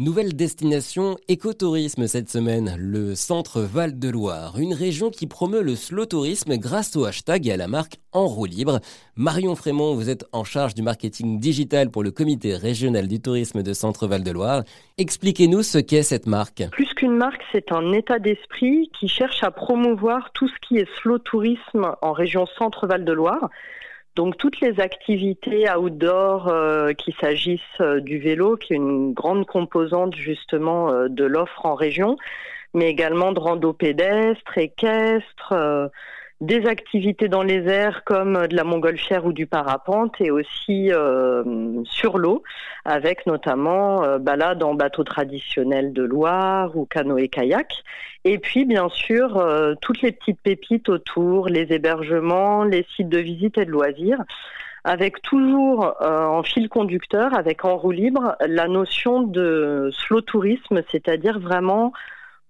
Nouvelle destination écotourisme cette semaine, le centre Val-de-Loire, une région qui promeut le slow tourisme grâce au hashtag et à la marque En roue libre. Marion Frémont, vous êtes en charge du marketing digital pour le comité régional du tourisme de Centre Val-de-Loire. Expliquez-nous ce qu'est cette marque. Plus qu'une marque, c'est un état d'esprit qui cherche à promouvoir tout ce qui est slow tourisme en région Centre Val-de-Loire. Donc toutes les activités outdoor, euh, qu'il s'agisse euh, du vélo, qui est une grande composante justement euh, de l'offre en région, mais également de rando pédestre, équestre, des activités dans les airs comme de la montgolfière ou du parapente et aussi euh, sur l'eau avec notamment euh, balade en bateau traditionnel de Loire ou canoë-kayak et puis bien sûr euh, toutes les petites pépites autour, les hébergements, les sites de visite et de loisirs avec toujours en fil conducteur, avec en roue libre, la notion de slow tourisme, c'est-à-dire vraiment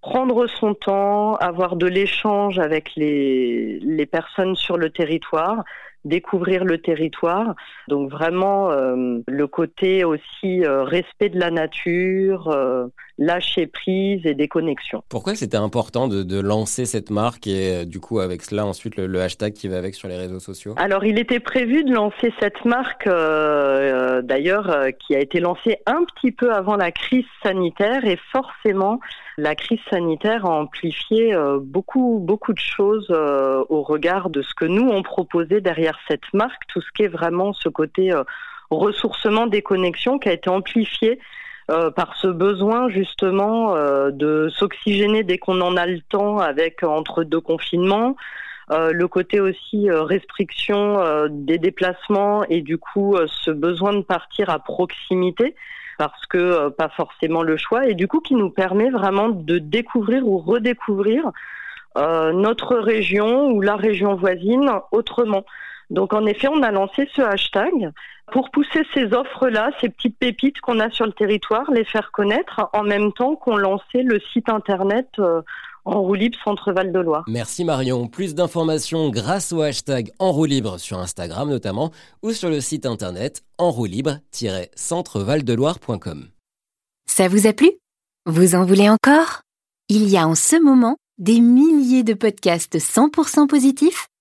prendre son temps, avoir de l'échange avec les, les personnes sur le territoire, découvrir le territoire. Donc vraiment euh, le côté aussi euh, respect de la nature, euh, lâcher prise et déconnexion. Pourquoi c'était important de, de, lancer cette marque et du coup avec cela ensuite le, le, hashtag qui va avec sur les réseaux sociaux? Alors il était prévu de lancer cette marque d'ailleurs qui a été lancée un petit peu avant la crise sanitaire. Et forcément la crise sanitaire a amplifié beaucoup beaucoup de choses au regard de ce que nous on proposait derrière cette marque, tout ce qui est vraiment ce côté euh, ressourcement des connexions qui a été amplifié euh, par ce besoin justement euh, de s'oxygéner dès qu'on en a le temps avec entre deux confinements, le côté aussi restriction des déplacements et du coup ce besoin de partir à proximité parce que pas forcément le choix et du coup qui nous permet vraiment de découvrir ou redécouvrir notre région ou la région voisine autrement. Donc en effet, on a lancé ce hashtag pour pousser ces offres-là, ces petites pépites qu'on a sur le territoire, les faire connaître en même temps qu'on lançait le site internet euh, en roue libre Centre Val de Loire. Merci Marion. Plus d'informations grâce au hashtag en roue libre sur Instagram notamment ou sur le site internet en roue libre-centrevaldeloire.com. Ça vous a plu? Vous en voulez encore? Il y a en ce moment des milliers de podcasts 100% positifs